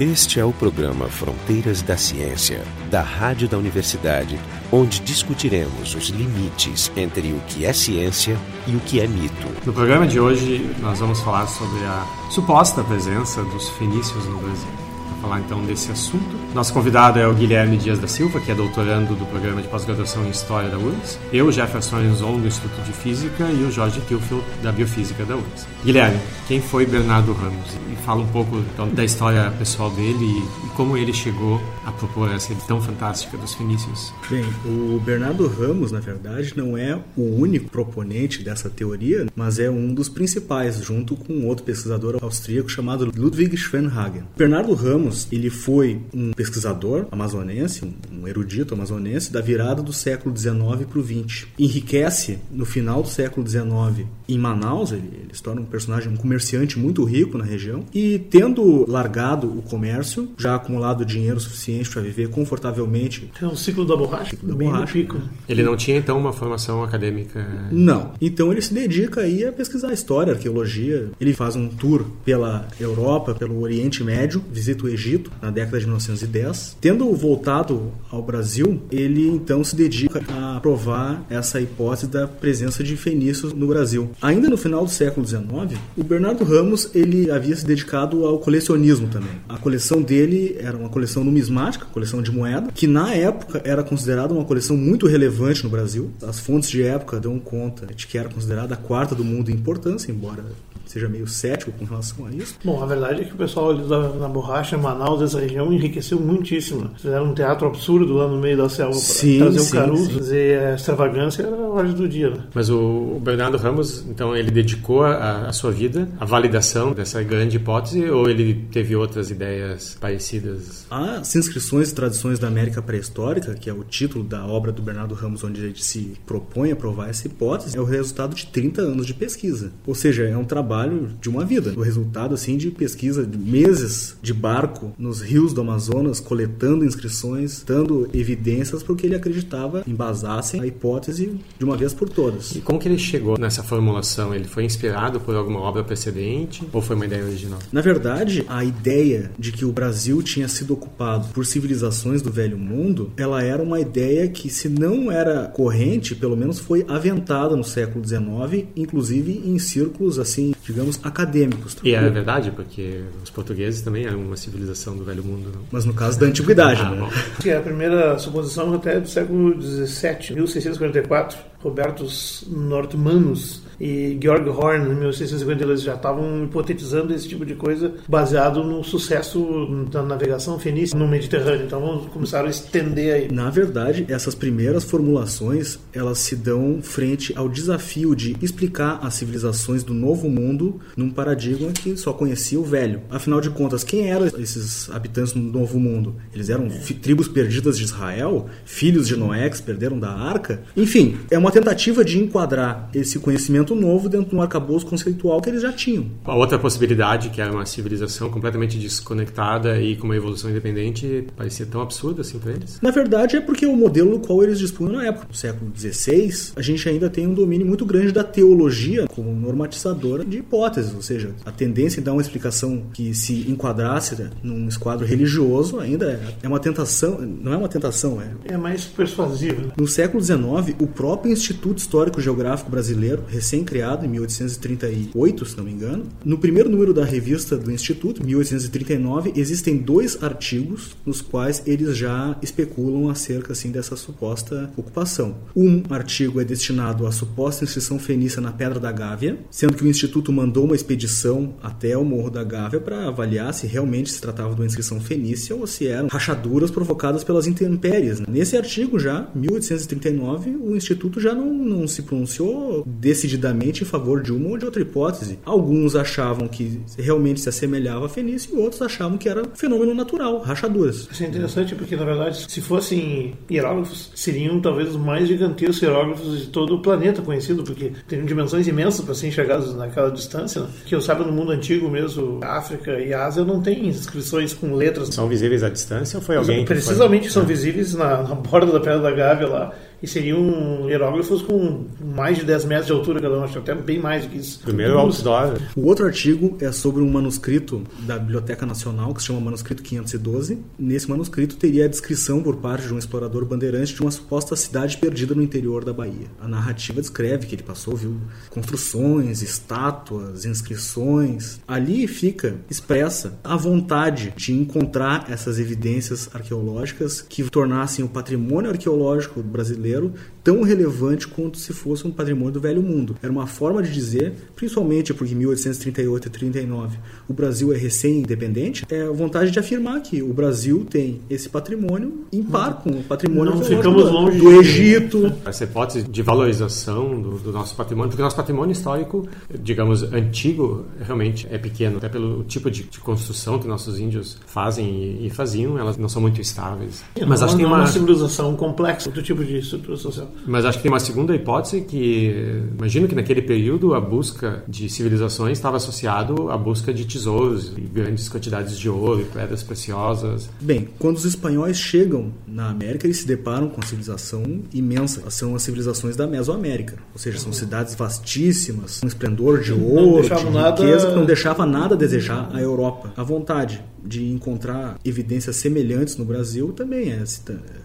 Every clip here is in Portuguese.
Este é o programa Fronteiras da Ciência, da Rádio da Universidade, onde discutiremos os limites entre o que é ciência e o que é mito. No programa de hoje, nós vamos falar sobre a suposta presença dos fenícios no Brasil falar então desse assunto. Nosso convidado é o Guilherme Dias da Silva, que é doutorando do programa de pós-graduação em História da URGS. Eu, Jefferson Arenzon, do Instituto de Física, e o Jorge Tilfield, da Biofísica da URGS. Guilherme, quem foi Bernardo Ramos? E fala um pouco então, da história pessoal dele e, e como ele chegou a propor essa tão fantástica dos fenícios. Bem, o Bernardo Ramos, na verdade, não é o único proponente dessa teoria, mas é um dos principais, junto com outro pesquisador austríaco chamado Ludwig Schwenhagen. Bernardo Ramos ele foi um pesquisador amazonense, um erudito amazonense da virada do século XIX para o XX. Enriquece no final do século XIX em Manaus, ele, ele se torna um personagem, um comerciante muito rico na região e tendo largado o comércio, já acumulado dinheiro suficiente para viver confortavelmente. É um ciclo da borracha, ciclo da borracha. Pico. Ele não tinha então uma formação acadêmica? Não. Então ele se dedica aí a pesquisar história, arqueologia. Ele faz um tour pela Europa, pelo Oriente Médio, visita o Egito Egito na década de 1910. Tendo voltado ao Brasil, ele então se dedica a provar essa hipótese da presença de fenícios no Brasil. Ainda no final do século XIX, o Bernardo Ramos ele havia se dedicado ao colecionismo também. A coleção dele era uma coleção numismática, coleção de moeda, que na época era considerada uma coleção muito relevante no Brasil. As fontes de época dão conta de que era considerada a quarta do mundo em importância, embora seja meio cético com relação a isso. Bom, a verdade é que o pessoal ali da, na borracha, Manaus, dessa região, enriqueceu muitíssimo. Fizeram um teatro absurdo lá no meio da selva para trazer o caruso, fazer a extravagância era a hora do dia. Né? Mas o, Bernardo Ramos, então, ele dedicou a, a, sua vida à validação dessa grande hipótese ou ele teve outras ideias parecidas? As inscrições e tradições da América pré-histórica, que é o título da obra do Bernardo Ramos, onde ele se propõe a provar essa hipótese, é o resultado de 30 anos de pesquisa. Ou seja, é um trabalho trabalho de uma vida. O resultado assim de pesquisa de meses de barco nos rios do Amazonas, coletando inscrições, dando evidências para o que ele acreditava embasassem a hipótese de uma vez por todas. E como que ele chegou nessa formulação? Ele foi inspirado por alguma obra precedente ou foi uma ideia original? Na verdade, a ideia de que o Brasil tinha sido ocupado por civilizações do Velho Mundo, ela era uma ideia que se não era corrente, pelo menos foi aventada no século XIX, inclusive em círculos assim digamos, acadêmicos. E é verdade, porque os portugueses também eram uma civilização do Velho Mundo. Não? Mas no caso da Antiguidade, ah, né? Que é a primeira suposição até do século XVII, 1644. Robertos Nordmanus e Georg Horn, em 1652, já estavam hipotetizando esse tipo de coisa baseado no sucesso da navegação fenícia no Mediterrâneo. Então começaram a estender aí. Na verdade, essas primeiras formulações elas se dão frente ao desafio de explicar as civilizações do Novo Mundo num paradigma que só conhecia o Velho. Afinal de contas, quem eram esses habitantes do Novo Mundo? Eles eram é. tribos perdidas de Israel, filhos de Noé que perderam da Arca. Enfim, é uma tentativa de enquadrar esse conhecimento novo dentro de um arcabouço conceitual que eles já tinham. A outra possibilidade, que era uma civilização completamente desconectada e com uma evolução independente, parecia tão absurda assim para eles? Na verdade, é porque o modelo no qual eles dispunham na época, no século XVI, a gente ainda tem um domínio muito grande da teologia como normatizadora de hipóteses, ou seja, a tendência em dar uma explicação que se enquadrasse num esquadro religioso ainda é uma tentação, não é uma tentação, é. É mais persuasivo. No século XIX, o próprio Instituto Histórico Geográfico Brasileiro, recém criado em 1838, se não me engano. No primeiro número da revista do Instituto, 1839, existem dois artigos nos quais eles já especulam acerca assim dessa suposta ocupação. Um artigo é destinado à suposta inscrição fenícia na Pedra da Gávea, sendo que o Instituto mandou uma expedição até o Morro da Gávea para avaliar se realmente se tratava de uma inscrição fenícia ou se eram rachaduras provocadas pelas intempéries. Nesse artigo já, 1839, o Instituto já não, não se pronunciou decididamente em favor de uma ou de outra hipótese. Alguns achavam que realmente se assemelhava a fenícia e outros achavam que era fenômeno natural, rachaduras. Isso é interessante porque, na verdade, se fossem hieróglifos, seriam talvez os mais gigantescos hieróglifos de todo o planeta conhecido, porque teriam dimensões imensas para serem enxergados naquela distância. Né? Que eu saiba, no mundo antigo mesmo, África e Ásia não tem inscrições com letras. São visíveis à distância ou foi alguém Precisamente foi... são visíveis na, na borda da Pedra da Gávea lá E seriam hieróglifos com mais de 10 metros de altura cada um, acho até bem mais do que isso. Primeiro outdoor. O outro artigo é sobre um manuscrito da Biblioteca Nacional que se chama Manuscrito 512. Nesse manuscrito teria a descrição por parte de um explorador bandeirante de uma suposta cidade perdida no interior da Bahia. A narrativa descreve que ele passou, viu construções, estátuas, inscrições. Ali fica expressa a vontade de encontrar essas evidências arqueológicas que tornassem o patrimônio arqueológico brasileiro brasileiro tão relevante quanto se fosse um patrimônio do velho mundo. Era uma forma de dizer, principalmente porque em 1838 e 39 o Brasil é recém-independente, é a vontade de afirmar que o Brasil tem esse patrimônio em par com o patrimônio Não ficamos do, longe do de- Egito. Essa hipótese de valorização do, do nosso patrimônio, porque o nosso patrimônio histórico, digamos, antigo, realmente é pequeno, até pelo tipo de, de construção que nossos índios fazem e, e faziam, elas não são muito estáveis. Mas Não- acho que tem é uma, uma civilização complexa, outro tipo de estrutura social. Mas acho que tem uma segunda hipótese que imagino que naquele período a busca de civilizações estava associado à busca de tesouros e grandes quantidades de ouro e pedras preciosas. Bem, quando os espanhóis chegam na América, eles se deparam com uma civilização imensa. São as civilizações da Mesoamérica. Ou seja, são cidades vastíssimas, um esplendor de ouro, de deixavam nada- riqueza, que não deixava nada a desejar à Europa. A vontade de encontrar evidências semelhantes no Brasil também é.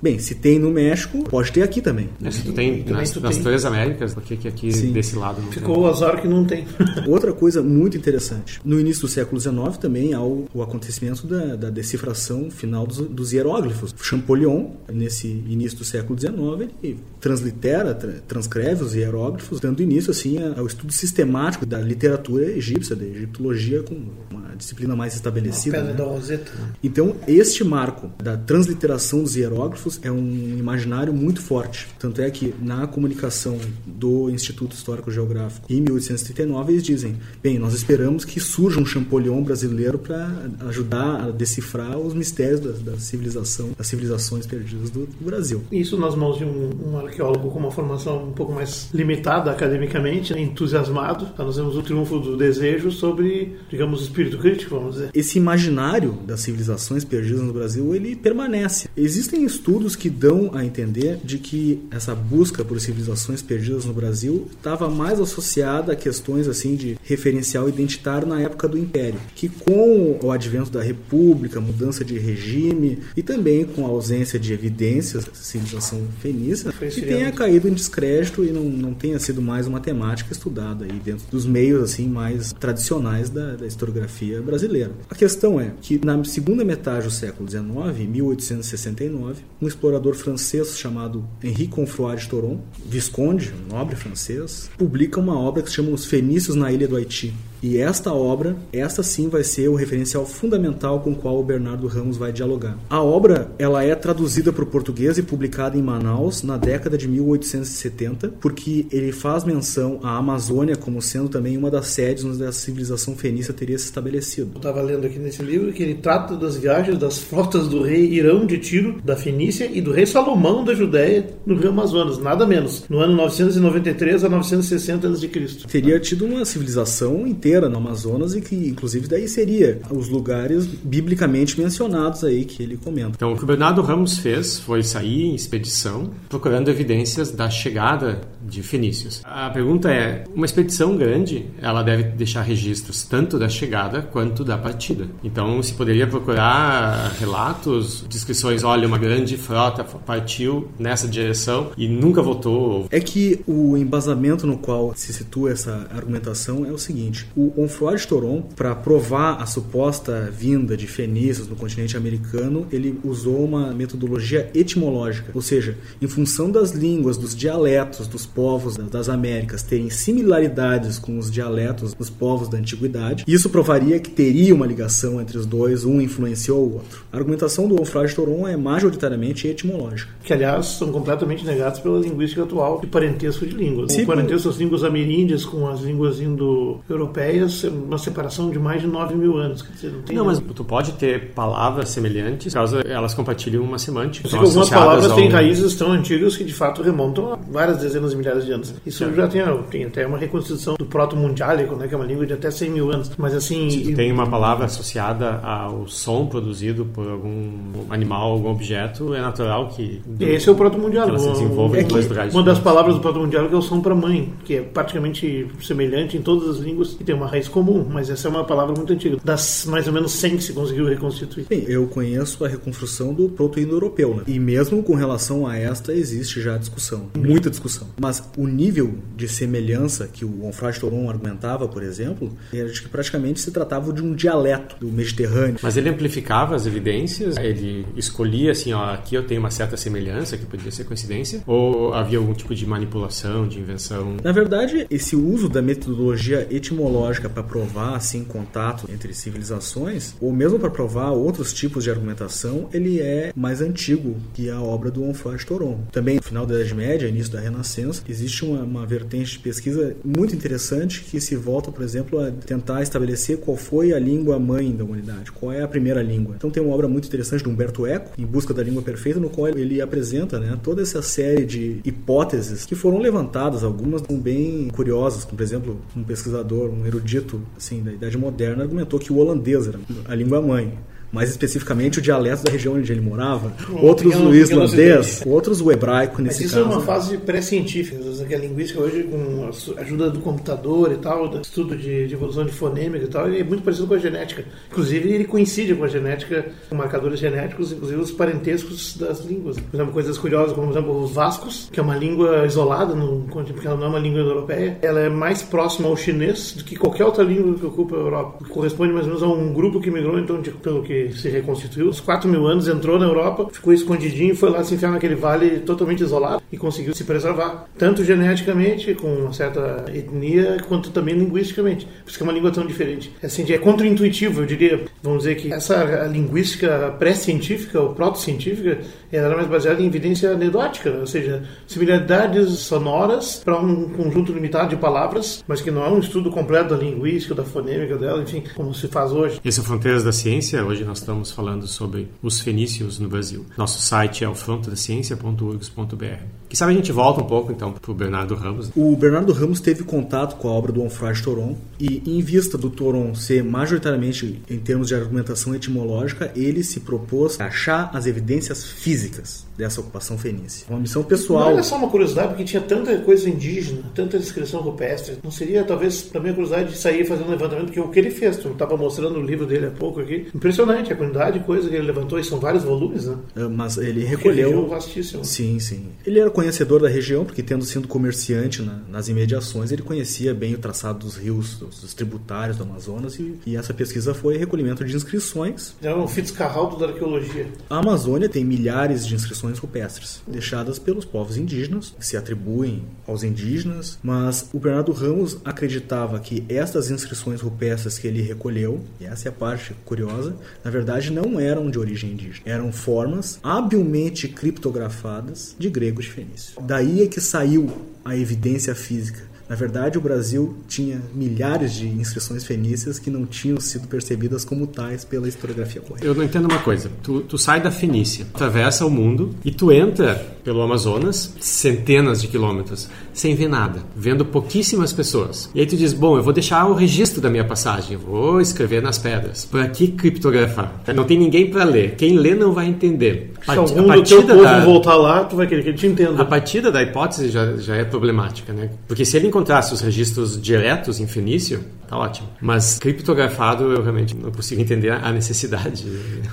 Bem, se tem no México, pode ter aqui também. É, tu tem nas, tu nas tem. três Américas, por que aqui Sim. desse lado não Ficou o azar que não tem. Outra coisa muito interessante. No início do século XIX também há o, o acontecimento da, da decifração final dos, dos hieróglifos. Champollion, nesse início do século XIX, ele translitera, tra- transcreve os hieróglifos, dando início assim ao estudo sistemático da literatura egípcia, da egiptologia com uma disciplina mais estabelecida. Pedra né? da Roseta. Então, este marco da transliteração dos hieróglifos é um imaginário muito forte. Tanto é que na comunicação do Instituto Histórico Geográfico em 1839 eles dizem: bem, nós esperamos que surja um Champollion brasileiro para ajudar a decifrar os mistérios da, da civilização, das civilizações perdidas do, do Brasil. Isso nas mãos de um, um arqueólogo com uma formação um pouco mais limitada academicamente, entusiasmado. Então, nós vemos o triunfo do desejo sobre, digamos, o espírito crítico, vamos dizer. esse imaginário das civilizações perdidas no Brasil ele permanece. Existem estudos que dão a entender de que essa busca por civilizações perdidas no Brasil estava mais associada a questões assim de referencial identitário na época do Império, que com o advento da República, mudança de regime e também com a ausência de evidências da civilização fenícia, que tenha caído em descrédito e não, não tenha sido mais uma temática estudada aí dentro dos meios assim mais tradicionais da, da historiografia brasileira. A questão é que na segunda metade do século XIX, em 1869, um explorador francês chamado Henri Confroy de Toron, visconde, um nobre francês, publica uma obra que se chama Os Fenícios na Ilha do Haiti. E esta obra, esta sim vai ser o referencial fundamental com o qual o Bernardo Ramos vai dialogar. A obra, ela é traduzida para o português e publicada em Manaus na década de 1870, porque ele faz menção à Amazônia como sendo também uma das sedes onde a civilização fenícia teria se estabelecido. Eu estava lendo aqui nesse livro que ele trata das viagens das frotas do rei Irão de Tiro, da Fenícia, e do rei Salomão da Judéia no rio Amazonas, nada menos, no ano 993 a 960 a.C. Teria tido uma civilização inteira no Amazonas e que, inclusive, daí seria os lugares biblicamente mencionados aí que ele comenta. Então, o que o Bernardo Ramos fez foi sair em expedição procurando evidências da chegada de fenícios. A pergunta é, uma expedição grande, ela deve deixar registros tanto da chegada quanto da partida. Então, se poderia procurar relatos, descrições, olha, uma grande frota partiu nessa direção e nunca voltou. É que o embasamento no qual se situa essa argumentação é o seguinte: o Onfroy de Toron, para provar a suposta vinda de fenícios no continente americano, ele usou uma metodologia etimológica, ou seja, em função das línguas, dos dialetos dos povos das Américas terem similaridades com os dialetos dos povos da antiguidade, isso provaria que teria uma ligação entre os dois, um influenciou o outro. A argumentação do de Toron é majoritariamente etimológica. Que, aliás, são completamente negados pela linguística atual de parentesco de línguas. Sim, o parentesco das línguas ameríndias com as línguas indo-europeias é uma separação de mais de 9 mil anos. Quer dizer, não tem Não, mas tu pode ter palavras semelhantes, caso elas compartilham uma semântica. Algumas palavras ao- têm raízes tão antigas que de fato remontam a várias dezenas de milhares milhares de anos. Isso é. já tem, tem até uma reconstituição do proto-mundiálico, né, que é uma língua de até 100 mil anos. Mas assim... Se tem uma palavra associada ao som produzido por algum animal, algum objeto, é natural que... Esse é o proto-mundiálico. se desenvolva é em dois lugares Uma das palavras do proto-mundiálico é o som para mãe, que é praticamente semelhante em todas as línguas e tem uma raiz comum, mas essa é uma palavra muito antiga. Das mais ou menos 100 que se conseguiu reconstituir. Sim, eu conheço a reconstrução do proto-indo-europeu, né? E mesmo com relação a esta, existe já discussão, muita discussão. Mas o nível de semelhança que o Onfray Toron argumentava, por exemplo, era de que praticamente se tratava de um dialeto do Mediterrâneo. Mas ele amplificava as evidências? Ele escolhia assim, ó, aqui eu tenho uma certa semelhança, que podia ser coincidência? Ou havia algum tipo de manipulação, de invenção? Na verdade, esse uso da metodologia etimológica para provar assim contato entre civilizações, ou mesmo para provar outros tipos de argumentação, ele é mais antigo que a obra do Onfray Toron. Também no final da Idade Média, início da Renascença, existe uma, uma vertente de pesquisa muito interessante que se volta, por exemplo, a tentar estabelecer qual foi a língua mãe da humanidade, qual é a primeira língua. Então tem uma obra muito interessante de Humberto Eco, Em Busca da Língua Perfeita, no qual ele apresenta né, toda essa série de hipóteses que foram levantadas, algumas bem curiosas, como por exemplo, um pesquisador, um erudito assim, da Idade Moderna argumentou que o holandês era a língua mãe mais especificamente o dialeto da região onde ele morava, um outros o islandês, outros o hebraico nesse Mas isso caso. é uma fase pré-científica, que a linguística hoje com a ajuda do computador e tal, do estudo de, de evolução de fonêmica e tal, é muito parecido com a genética. Inclusive ele coincide com a genética, com marcadores genéticos, inclusive os parentescos das línguas. Por exemplo, coisas curiosas como, por exemplo, os vascos, que é uma língua isolada, no, porque ela não é uma língua europeia, ela é mais próxima ao chinês do que qualquer outra língua que ocupa a Europa. Corresponde mais ou menos a um grupo que migrou, então, de, pelo que se reconstituiu. Os 4 mil anos entrou na Europa, ficou escondidinho, foi lá se enfiar naquele vale totalmente isolado e conseguiu se preservar. Tanto geneticamente, com uma certa etnia, quanto também linguisticamente. Por isso que é uma língua tão diferente. Assim, é contra-intuitivo, eu diria. Vamos dizer que essa linguística pré-científica ou proto-científica era mais baseada em evidência anedótica, ou seja, similaridades sonoras para um conjunto limitado de palavras, mas que não é um estudo completo da linguística, da fonêmica dela, enfim, como se faz hoje. Esse é Fronteiras da Ciência. Hoje nós estamos falando sobre os fenícios no Brasil. Nosso site é o frontodaciencia.urgs.br. Que sabe a gente volta um pouco então para o Bernardo Ramos. O Bernardo Ramos teve contato com a obra do Onfray Toron e, em vista do Toron ser majoritariamente em termos de argumentação etimológica, ele se propôs a achar as evidências físicas dessa ocupação fenícia. Uma missão pessoal. Não é só uma curiosidade, porque tinha tanta coisa indígena, tanta descrição rupestre. Não seria, talvez, também a curiosidade de sair fazendo um levantamento, porque o que ele fez, tu estava mostrando o livro dele há pouco aqui, impressionante a quantidade de coisa que ele levantou, e são vários volumes, né? É, mas ele recolheu. vastíssimo. Sim, sim. Ele era conhecedor da região, porque tendo sido comerciante na, nas imediações, ele conhecia bem o traçado dos rios, dos, dos tributários do Amazonas, e, e, essa pesquisa foi recolhimento de inscrições. Era um Fitzcarraldo da arqueologia. A Amazônia tem milhares de inscrições rupestres, deixadas pelos povos indígenas, que se atribuem aos indígenas, mas o Bernardo Ramos acreditava que estas inscrições rupestres que ele recolheu, e essa é a parte curiosa, na verdade não eram de origem indígena, eram formas habilmente criptografadas de grego de fenício. Daí é que saiu a evidência física na verdade, o Brasil tinha milhares de inscrições fenícias que não tinham sido percebidas como tais pela historiografia correta. Eu não entendo uma coisa. Tu, tu sai da Fenícia, atravessa o mundo e tu entra pelo Amazonas centenas de quilômetros sem ver nada, vendo pouquíssimas pessoas. E aí tu diz, bom, eu vou deixar o registro da minha passagem, vou escrever nas pedras. Para que criptografar? Não tem ninguém para ler. Quem lê não vai entender. Se algum do teu da... voltar lá, tu vai querer que ele te entenda. A partida da hipótese já, já é problemática, né? Porque se ele encontrasse os registros diretos em fenício, tá ótimo. Mas criptografado, eu realmente não consigo entender a necessidade.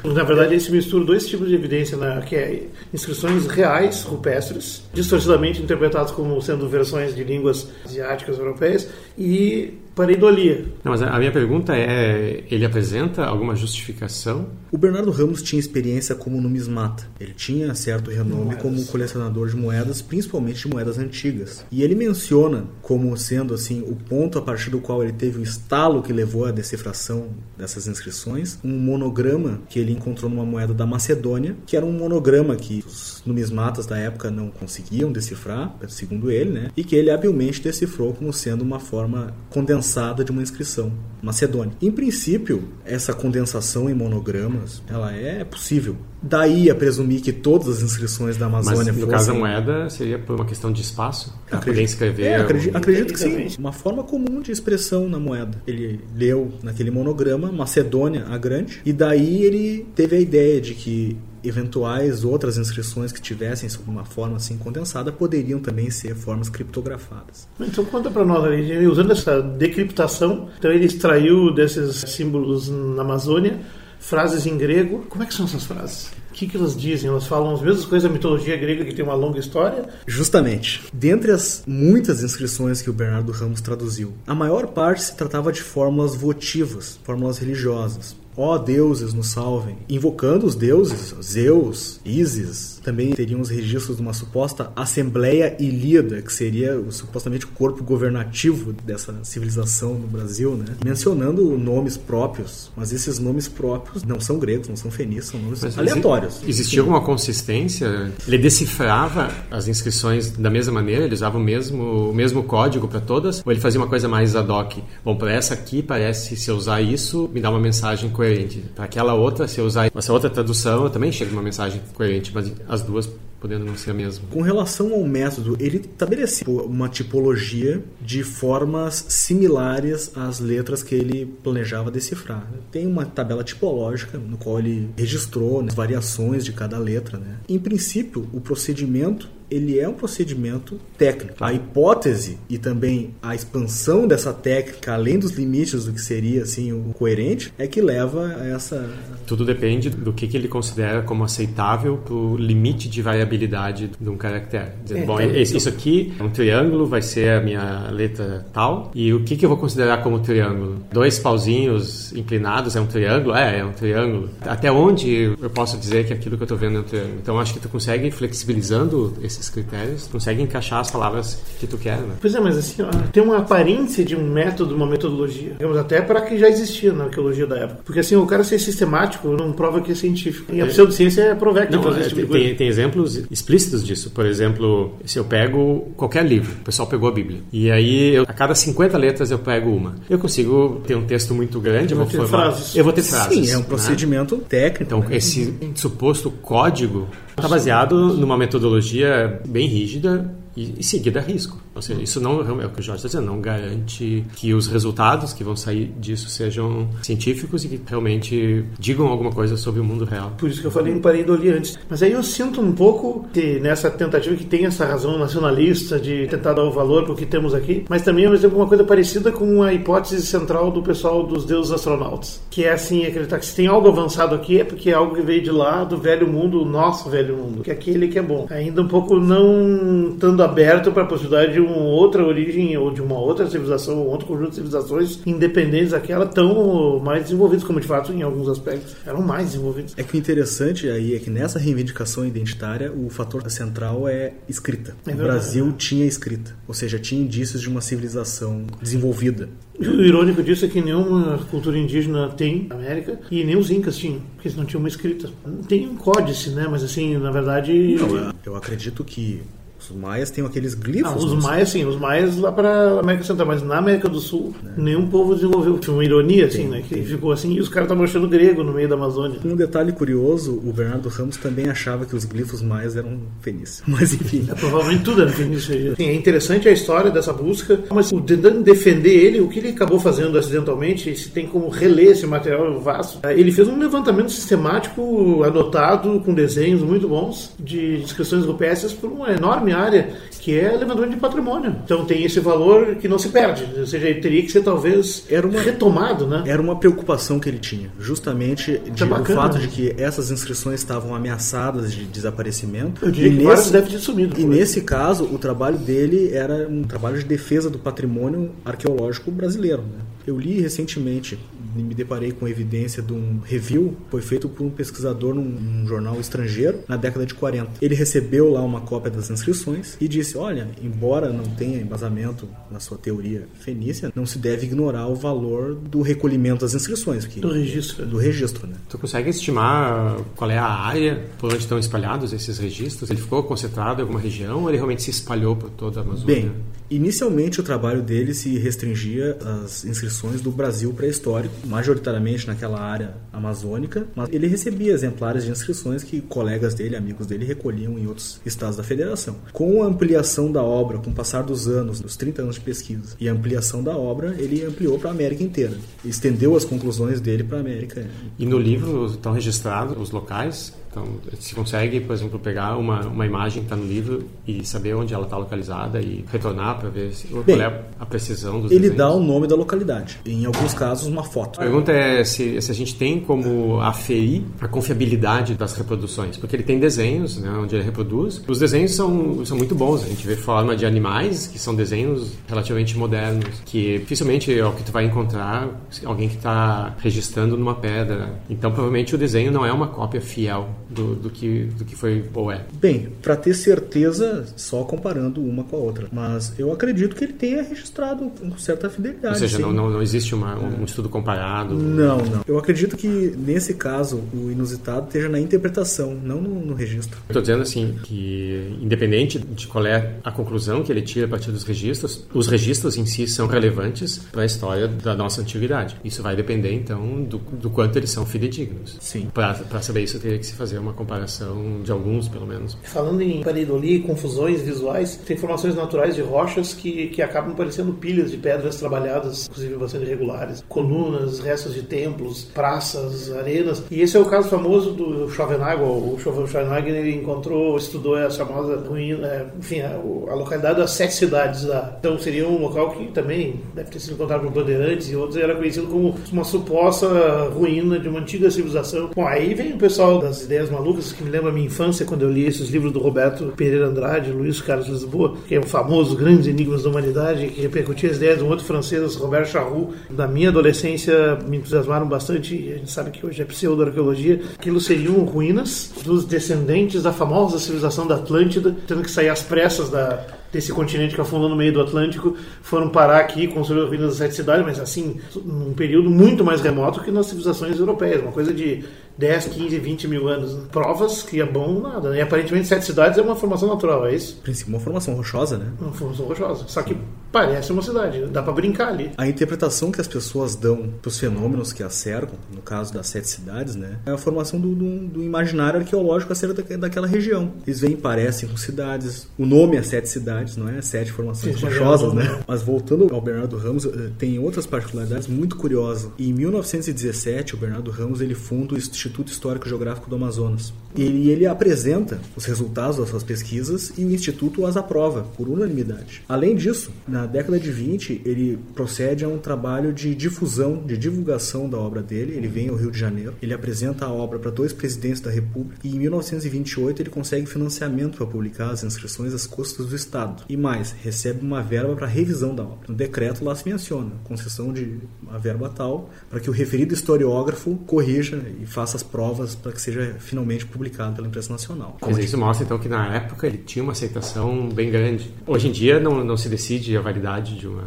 Na verdade, se mistura dois tipos de evidência, né? que é inscrições reais rupestres, distorcidamente interpretadas como sendo versões de línguas asiáticas europeias, e pareidolia. Não, mas a minha pergunta é: ele apresenta alguma justificação? O Bernardo Ramos tinha experiência como numismata. Ele tinha certo renome moedas. como colecionador de moedas, principalmente de moedas antigas. E ele menciona como sendo assim o ponto a partir do qual ele teve o estalo que levou à decifração dessas inscrições, um monograma que ele encontrou numa moeda da Macedônia, que era um monograma que os numismatas da época não conseguiam decifrar, segundo ele, né? E que ele habilmente decifrou como sendo uma forma condensada condensada de uma inscrição macedônia. Em princípio, essa condensação em monogramas, ela é possível. Daí a presumir que todas as inscrições da Amazônia Mas no fossem... caso da moeda seria por uma questão de espaço para poder escrever. É, acredito, acredito que sim. Uma forma comum de expressão na moeda. Ele leu naquele monograma Macedônia a Grande e daí ele teve a ideia de que eventuais outras inscrições que tivessem sob uma forma assim condensada poderiam também ser formas criptografadas. Então conta para nós, ali, usando essa decriptação, então ele extraiu desses símbolos na Amazônia frases em grego. Como é que são essas frases? O que, que elas dizem? Elas falam as mesmas coisas da mitologia grega que tem uma longa história? Justamente. Dentre as muitas inscrições que o Bernardo Ramos traduziu, a maior parte se tratava de fórmulas votivas, fórmulas religiosas. Ó deuses, nos salvem. Invocando os deuses, Zeus, Ísis, também teriam os registros de uma suposta Assembleia Ilíada, que seria supostamente o corpo governativo dessa civilização no Brasil, né? Mencionando nomes próprios, mas esses nomes próprios não são gregos, não são fenícios, são nomes Mas aleatórios. exi- Existia alguma consistência? Ele decifrava as inscrições da mesma maneira? Ele usava o mesmo, o mesmo código para todas? Ou ele fazia uma coisa mais ad hoc? Bom, para essa aqui, parece se eu usar isso, me dá uma mensagem coerente. Para aquela outra, se eu usar essa outra tradução, eu também chega uma mensagem coerente, mas as duas podendo não ser a mesma. Com relação ao método, ele estabeleceu uma tipologia de formas similares às letras que ele planejava decifrar. Tem uma tabela tipológica no qual ele registrou né, as variações de cada letra. Né? Em princípio, o procedimento ele é um procedimento técnico. A hipótese e também a expansão dessa técnica, além dos limites do que seria assim o coerente, é que leva a essa Tudo depende do que, que ele considera como aceitável para o limite de variabilidade de um caractere. Dizendo, É, bom, então- esse- isso aqui é um triângulo, vai ser a minha letra tal. E o que, que eu vou considerar como triângulo? Dois pauzinhos inclinados é um triângulo? É, é um triângulo. Até onde eu posso dizer que aquilo que eu estou vendo é um triângulo? Então, acho que tu consegue, flexibilizando esses critérios, tu consegue encaixar as palavras que tu quer, né? Pois é, mas assim, ó, tem uma aparência de um método, uma metodologia. Digamos, até para que já existia na arqueologia da época. Porque assim, o cara ser sistemático não prova que é científico. E a pseudociência é provar que Não, é, tipo tem, tem exemplos explícitos disso. Por exemplo, se eu pego qualquer livro, o pessoal pegou a Bíblia, e aí eu, a cada 50 letras eu pego uma. Eu consigo ter um texto muito grande, eu vou ter formar. frases. Eu vou ter frases. Sim, é um né? procedimento técnico. Então, né? esse suposto código está baseado numa metodologia bem rígida e, e seguida a risco. Ou seja, isso não é o que o Jorge está dizendo, não garante que os resultados que vão sair disso sejam científicos e que realmente digam alguma coisa sobre o mundo real. Por isso que eu falei em pareidolia antes. Mas aí eu sinto um pouco que nessa tentativa que tem essa razão nacionalista de tentar dar o valor para o que temos aqui, mas também ao mesmo tempo uma coisa parecida com a hipótese central do pessoal dos deuses astronautas, que é assim, acreditar que se tem algo avançado aqui é porque é algo que veio de lá, do velho mundo, o nosso velho mundo, que é aquele que é bom. Ainda um pouco não estando aberto para a possibilidade de uma outra origem ou de uma outra civilização ou outro conjunto de civilizações independentes daquela tão mais desenvolvidos, como de fato em alguns aspectos eram mais desenvolvidos. É que o interessante aí é que nessa reivindicação identitária o fator central é escrita. É o. Brasil tinha escrita, ou seja, tinha indícios de uma civilização desenvolvida. E o irônico disso é que nenhuma cultura indígena tem na América e nem os incas tinham, porque eles não tinham uma escrita. Tem um códice, né? Mas assim, na verdade. Eu acredito que os maias têm aqueles glifos. Ah, os sei. maias, sim, os maias lá para América Central, mas na América do Sul, nenhum povo desenvolveu. Tinha uma ironia, assim, né? Que ficou assim, e os caras estavam achando grego no meio da Amazônia. Um detalhe curioso, o Bernardo Ramos também achava que os glifos maias eram fenícios. Mas enfim. É, provavelmente tudo era fenício. Assim, é interessante a história dessa busca, mas o- tentando defender ele, o que ele acabou fazendo acidentalmente, se tem como reler esse material vasto, ele fez um levantamento sistemático, anotado, com desenhos muito bons, de inscrições rupestres por uma enorme área, que é levantamento de patrimônio. Então tem esse valor que não se perde, ou seja, ele teria que ser talvez Era uma- retomado, né? Era uma preocupação que ele tinha, justamente de, É o fato né? de que essas inscrições estavam ameaçadas de desaparecimento. Eu diria e que nesse, devem ter sumido. e nesse caso, o trabalho dele era um trabalho de defesa do patrimônio arqueológico brasileiro. né? Eu li recentemente e me deparei com evidência de um review foi feito por um pesquisador num, num jornal estrangeiro na década de 40. Ele recebeu lá uma cópia das inscrições e disse: Olha, embora não tenha embasamento na sua teoria fenícia, não se deve ignorar o valor do recolhimento das inscrições. Que, Do registro. do registro, né? Tu consegue estimar qual é a área por onde estão espalhados esses registros? Ele ficou concentrado em alguma região ou ele realmente se espalhou por toda a Amazônia? Bem, Inicialmente, o trabalho dele se restringia às inscrições do Brasil pré-histórico, majoritariamente naquela área amazônica, mas ele recebia exemplares de inscrições que colegas dele, amigos dele, recolhiam em outros estados da federação. Com a ampliação da obra, com o passar dos anos, dos 30 anos de pesquisa, e a ampliação da obra, ele ampliou para a América inteira. Estendeu as conclusões dele para a América. E no livro estão registrados os locais então, se consegue, por exemplo, pegar uma, uma imagem que está no livro e saber onde ela está localizada e retornar para ver se, Bem, qual é a precisão dos Ele desenhos. dá o nome da localidade. Em alguns casos, uma foto. A pergunta é se, se a gente tem como aferir a confiabilidade das reproduções, porque ele tem desenhos né, onde ele reproduz. Os desenhos são, são muito bons. A gente vê forma de animais, que são desenhos relativamente modernos, que dificilmente é o que tu vai encontrar alguém que está registrando numa pedra. Então, provavelmente o desenho não é uma cópia fiel do, do, que, do que foi ou é. Bem, para ter certeza, só comparando uma com a outra. Mas eu acredito que ele tenha registrado com certa fidelidade. Ou seja, não, não, não, existe uma, um, estudo comparado? Não, não. Eu acredito que, nesse caso, o inusitado esteja na interpretação, não no, no registro. Estou dizendo assim, que independente de qual é a conclusão que ele tira a partir dos registros, os registros em si são relevantes para a história da nossa antiguidade. Isso vai depender, então, do, do quanto eles são fidedignos. Sim. Para saber isso, teria que se fazer uma comparação de alguns, pelo menos. Falando em pareidolia e confusões visuais, tem formações naturais de rochas que, que acabam parecendo pilhas de pedras trabalhadas, inclusive bastante irregulares, colunas, restos de templos, praças, arenas. E esse é o caso famoso do Schopenhauer. O Schopenhauer ele encontrou, estudou a famosa ruína, enfim, a, a, localidade das sete cidades lá. Então seria um local que também deve ter sido encontrado por bandeirantes e outros, era conhecido como uma suposta ruína de uma antiga civilização. Bom, aí vem o pessoal das ideias malucas que me lembra a minha infância quando eu li esses livros do Roberto Pereira Andrade, Luiz Carlos Lisboa, que é o famoso Grandes Enigmas da Humanidade, que repercutia as ideias de um outro francês, Robert Charroux. Da minha adolescência me entusiasmaram bastante, a gente sabe que hoje é pseudo-arqueologia. Aquilo seriam ruínas dos descendentes da famosa civilização da Atlântida, tendo que sair às pressas da desse continente que afundou no meio do Atlântico, foram parar aqui, construir ruínas das sete cidades, mas assim, num período muito mais remoto que nas civilizações europeias, uma coisa de 10, 15, 20 mil anos. Provas que é bom nada. Né? E aparentemente sete cidades é uma formação natural, é isso? Princípio, uma formação rochosa, né? Uma formação rochosa. Só que parece uma cidade, dá para brincar ali. A interpretação que as pessoas dão para os fenômenos que a cercam, no caso das sete cidades, né? É a formação do, do, do imaginário arqueológico acerca daquela região. Eles vêm parecem com cidades. O nome é sete cidades, não é sete formações Sim, rochosas, é né? Mas voltando ao Bernardo Ramos, eh, tem outras particularidades muito curiosas. Em 1917, o Bernardo Ramos ele funda o Instituto Histórico Geográfico do Amazonas. Ele, ele apresenta os resultados das suas pesquisas e o Instituto as aprova por unanimidade. Além disso, na década de 20, ele procede a um trabalho de difusão, de divulgação da obra dele. Ele vem ao Rio de Janeiro, ele apresenta a obra para dois presidentes da República e em 1928 ele consegue financiamento para publicar as inscrições às custas do Estado. E mais, recebe uma verba para revisão da obra. No decreto lá se menciona concessão de uma verba tal para que o referido historiógrafo corrija e faça as provas para que seja finalmente publicado pela imprensa nacional. Mas isso mostra então que na época ele tinha uma aceitação bem grande. Hoje em dia não, não se decide a validade de uma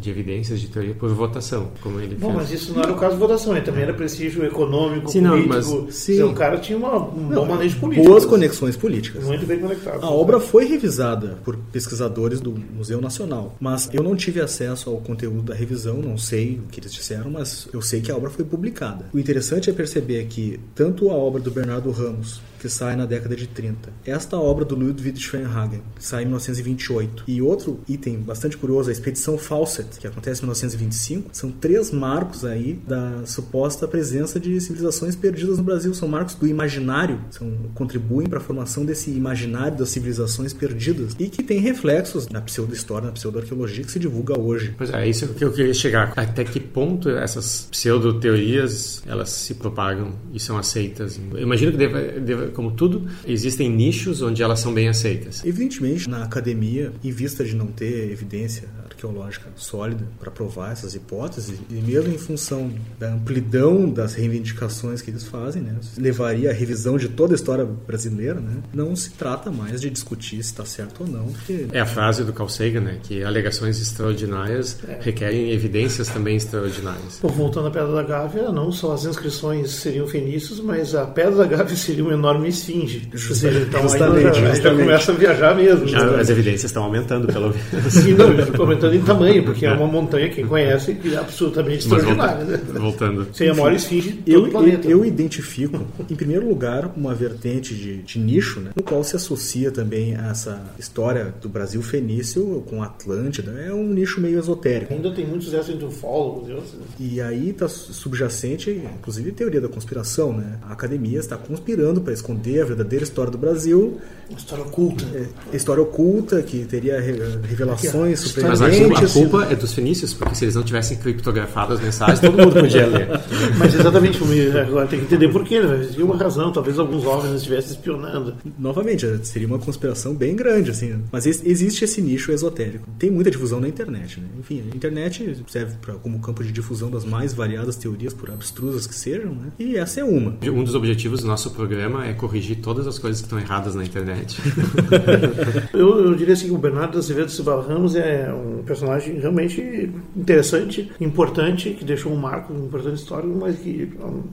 de evidências de teoria por votação, como ele Bom, fez. mas isso não era o caso de votação, ele também era prestígio econômico, sim, político. Não, mas, sim. O cara tinha uma, um não, bom manejo político. Boas conexões políticas. Muito bem conectado. A obra foi revisada por pesquisadores do Museu Nacional, mas eu não tive acesso ao conteúdo da revisão, não sei o que eles disseram, mas eu sei que a obra foi publicada. O interessante é perceber que tanto a obra do Bernardo Ramos que sai na década de 30. Esta obra do Ludwig Schweinhagen, que sai em 1928. E outro item bastante curioso, a expedição Fawcett, que acontece em 1925, são três marcos aí da suposta presença de civilizações perdidas no Brasil. São marcos do imaginário, são, contribuem para a formação desse imaginário das civilizações perdidas e que tem reflexos na pseudo-história, na pseudo-arqueologia que se divulga hoje. Pois é, isso que eu queria chegar. Até que ponto essas pseudo-teorias elas se propagam e são aceitas? Eu imagino que deve, deve como tudo, existem nichos onde elas são bem aceitas. Evidentemente, na academia, em vista de não ter evidência arqueológica sólida para provar essas hipóteses, e mesmo em função da amplidão das reivindicações que eles fazem, né, levaria à revisão de toda a história brasileira, né, não se trata mais de discutir se está certo ou não. Porque... É a frase do Carl Sagan, né, que alegações extraordinárias é. requerem evidências também extraordinárias. Bom, voltando à Pedra da Gávea, não só as inscrições seriam fenícios, mas a Pedra da Gávea seria um enorme enorme esfinge. Just, Ou seja, então justamente, aí já, justamente. já começa a viajar mesmo. Já, né? as evidências estão aumentando, pelo menos. E não, eu estou comentando em tamanho, porque é uma montanha, quem conhece, que é absolutamente Mas extraordinária. volta- Né? voltando. Seria a maior esfinge Eu, o planeta. eu identifico, em primeiro lugar, uma vertente de, de nicho, né, no qual se associa também a essa história do Brasil fenício com Atlântida. É um nicho meio esotérico. Ainda tem muitos ufólogos. eu sei. E aí está subjacente, inclusive, teoria da conspiração. Né? A academia está conspirando para esconder a verdadeira história do Brasil, Uma história oculta. é, história oculta que teria re- revelações ó. Mas a culpa, é dos fenícios, porque se eles não tivessem criptografado as mensagens, todo mundo podia ler. Mas exatamente, agora tem que entender por quê. Né? Existia uma razão, talvez alguns homens estivessem espionando. Novamente, seria uma conspiração bem grande, assim. Mas ex- existe esse nicho esotérico. Tem muita difusão na internet, né? Enfim, a internet serve pra, como campo de difusão das mais variadas teorias, por abstrusas que sejam, né? E essa é uma. Um dos objetivos do nosso programa é corrigir todas as coisas que estão erradas na internet. Eu, eu diria assim que o Bernardo Azevedo Silva Ramos é um personagem realmente interessante, importante, que deixou um marco, um importante histórico, mas que,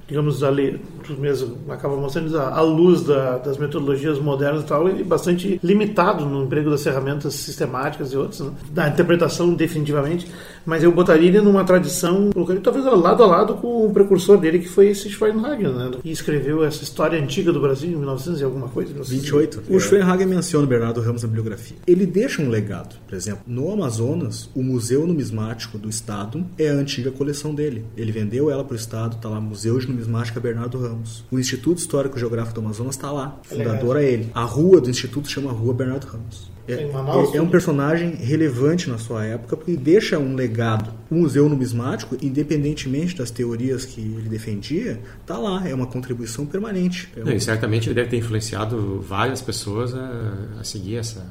digamos, a lei, tu mesmo acaba mostrando a, a luz da- das metodologias modernas e tal, ele é bastante limitado no emprego das ferramentas sistemáticas e outras, né? da interpretação definitivamente, mas eu botaria ele numa tradição, colocaria talvez lado a lado com o precursor dele, que foi esse Schweinhagen, né? que escreveu essa história antiga do Brasil em 1900 e alguma coisa. 28. É. O Schweinhagen menciona o Bernardo Ramos na bibliografia. Ele deixa um legado. Por exemplo, no Amazonas, o Museu Numismático do Estado é a antiga coleção dele. Ele vendeu ela para o Estado, está lá, Museu de Numismática Bernardo Ramos. O Instituto Histórico Geográfico do Amazonas está lá. Fundador é ele. A rua do Instituto chama Rua Bernardo Ramos. É, Em Manaus, é- é um personagem relevante na sua época porque deixa um legado. O Museu Numismático, independentemente das teorias que ele defendia, está lá. É uma contribuição permanente. É Não, um- e certamente ele deve ter influenciado várias pessoas a, a seguir essa,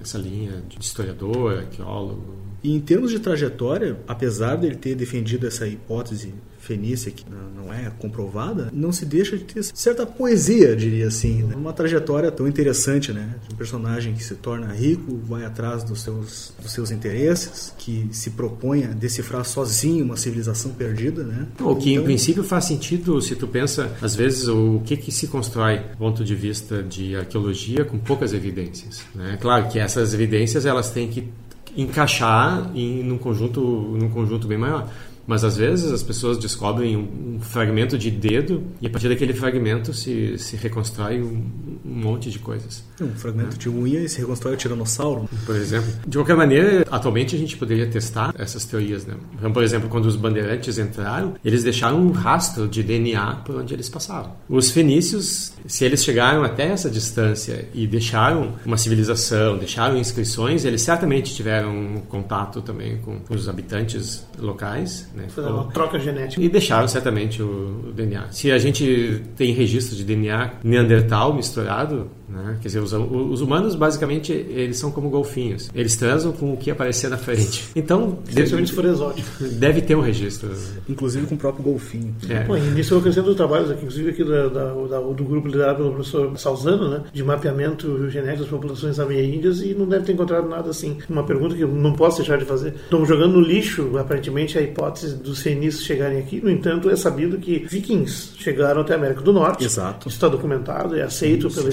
essa linha de historiador, arqueólogo. E em termos de trajetória, apesar dele ter defendido essa hipótese fenícia que não- é comprovada, não se deixa de ter certa poesia, diria assim. né? Uma trajetória tão interessante, né? De um personagem que se torna rico, vai atrás dos seus, dos seus interesses, que se propõe a decifrar sozinho uma civilização perdida, né? O que em Então, princípio faz sentido se tu pensa, às vezes, o que, que se constrói do ponto de vista de arqueologia com poucas evidências. Né? Claro que essas evidências elas têm que encaixar em num conjunto, num conjunto bem maior. Mas às vezes as pessoas descobrem um, um fragmento de dedo e a partir daquele fragmento se, se reconstrói um, um monte de coisas. Um fragmento de unha e se reconstrói o tiranossauro. por exemplo. De qualquer maneira, atualmente a gente poderia testar essas teorias, né? Então, por exemplo, quando os bandeirantes entraram, eles deixaram um rastro de DNA por onde eles passavam. Os fenícios, se eles chegaram até essa distância e deixaram uma civilização, deixaram inscrições, eles certamente tiveram um contato também com os habitantes locais, né? Fazer uma troca genética. E deixaram certamente o, o DNA. Se a gente tem registro de DNA neandertal misturado, né? quer dizer, os, os humanos basicamente eles são como golfinhos. Eles transam com o que aparecer na frente. Então, Especialmente se for deve, exótico. deve ter um registro. Inclusive com o próprio golfinho. É. Bom, e nisso eu acrescento trabalhos aqui, inclusive aqui da, da- da- do grupo liderado pelo professor Salzano, né, de mapeamento genético das populações ameríndias e não deve ter encontrado nada assim. Uma pergunta que eu não posso deixar de fazer. Estão jogando no lixo, aparentemente, a hipótese dos fenícios chegarem aqui. No entanto, é sabido que vikings chegaram até a América do Norte. Exato. Isso está documentado, é aceito Isso, pela é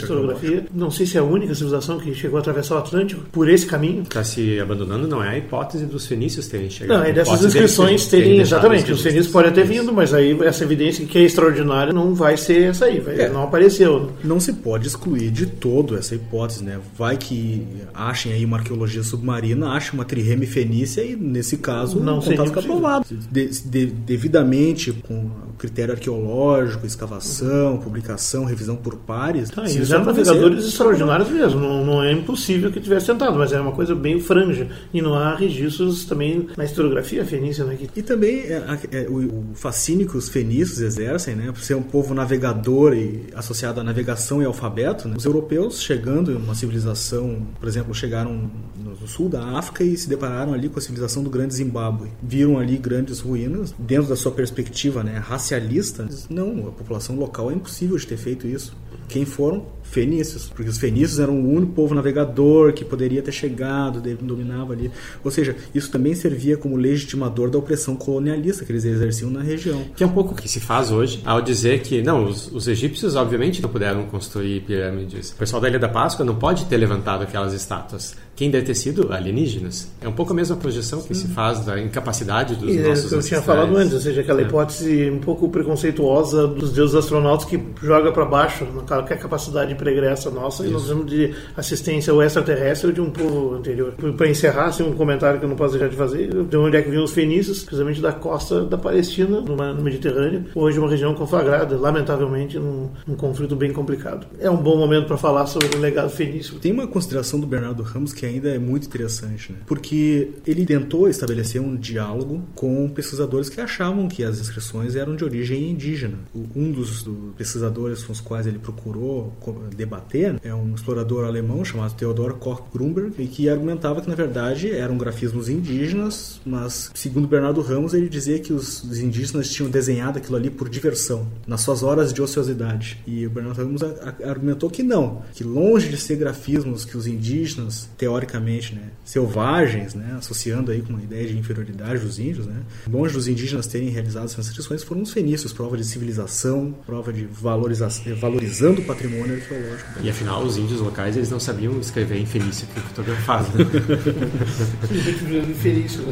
Não sei se é a única civilização que chegou a atravessar o Atlântico por esse caminho. Está se abandonando, não é a hipótese dos fenícios terem chegado. Não, é dessas inscrições terem terem, exatamente, os fenícios podem ter vindo, mas aí essa evidência que é extraordinária não vai ser essa aí, vai, É. não apareceu. Não se pode excluir de todo essa hipótese, né? Vai que achem aí uma arqueologia submarina, achem uma trireme fenícia e, nesse caso, Não o contato fica possível. provado. De- de- devidamente, com critério arqueológico, escavação, publicação, revisão por pares. Tá, se isso eram acontecer, navegadores extraordinários mesmo, não, não é impossível que tivesse tentado, mas é uma coisa bem franja. E não há registros também na historiografia fenícia, né? E também é, é, o, o fascínio que os fenícios exercem, né, por ser um povo navegador e associado à navegação e alfabeto, né, os europeus chegando em uma civilização, por exemplo, chegaram no sul da África e se depararam ali com a civilização do Grande Zimbábue. Viram ali grandes ruínas, dentro da sua perspectiva né, racialista. Não, a população local é impossível de ter feito isso. Quem foram? Fenícios, porque os fenícios eram o único povo navegador que poderia ter chegado, dominava ali. Ou seja, isso também servia como legitimador da opressão colonialista que eles exerciam na região. Que é um pouco o que se faz hoje ao dizer que, não, os, os egípcios obviamente não puderam construir pirâmides. O pessoal da Ilha da Páscoa não pode ter levantado aquelas estátuas. Quem deve ter sido? Alienígenas. É um pouco a mesma projeção que se faz da incapacidade dos e é nossos Eu tinha falado antes, ou seja, aquela é. hipótese um pouco preconceituosa dos deuses astronautas que joga para baixo qualquer capacidade pregressa nossa Isso. e nós vamos de assistência ao extraterrestre ou de um povo anterior. Para encerrar, assim, um comentário que eu não posso deixar de fazer, de onde é que vinham os fenícios, precisamente da costa da Palestina, no Mediterrâneo, hoje uma região conflagrada, lamentavelmente, num, num conflito bem complicado. É um bom momento para falar sobre o legado fenício. Tem uma consideração do Bernardo Ramos que é ainda é muito interessante, né? Porque ele tentou estabelecer um diálogo com pesquisadores que achavam que as inscrições eram de origem indígena. Um dos pesquisadores com os quais ele procurou debater é um explorador alemão chamado Theodor Koch Grunberg, e que argumentava que na verdade eram grafismos indígenas, mas segundo Bernardo Ramos ele dizia que os indígenas tinham desenhado aquilo ali por diversão, nas suas horas de ociosidade. E o Bernardo Ramos argumentou que não, que longe de ser grafismos que os indígenas teoricamente teoricamente, né, selvagens, né, associando aí com uma ideia de inferioridade dos índios, né, longe dos indígenas terem realizado essas inscrições, foram os fenícios, prova de civilização, prova de valorização, valorizando o patrimônio arqueológico. E afinal, os índios locais eles não sabiam escrever em fenício que fotografava.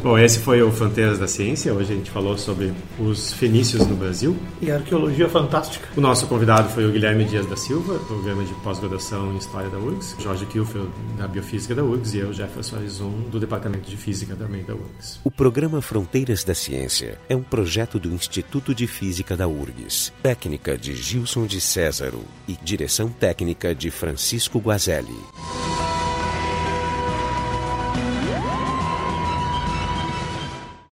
Bom, esse foi o Fronteiras da Ciência. Hoje a gente falou sobre os fenícios no Brasil. E a arqueologia fantástica. O nosso convidado foi o Guilherme Dias da Silva, programa de pós-graduação em História da URGS, Jorge Kilfeld, da Biofísica da URGS e eu, Jefferson Arizon, do Departamento de Física também da URGS. O programa Fronteiras da Ciência é um projeto do Instituto de Física da URGS, técnica de Gilson de Césaro e direção técnica de Francisco Guazelli.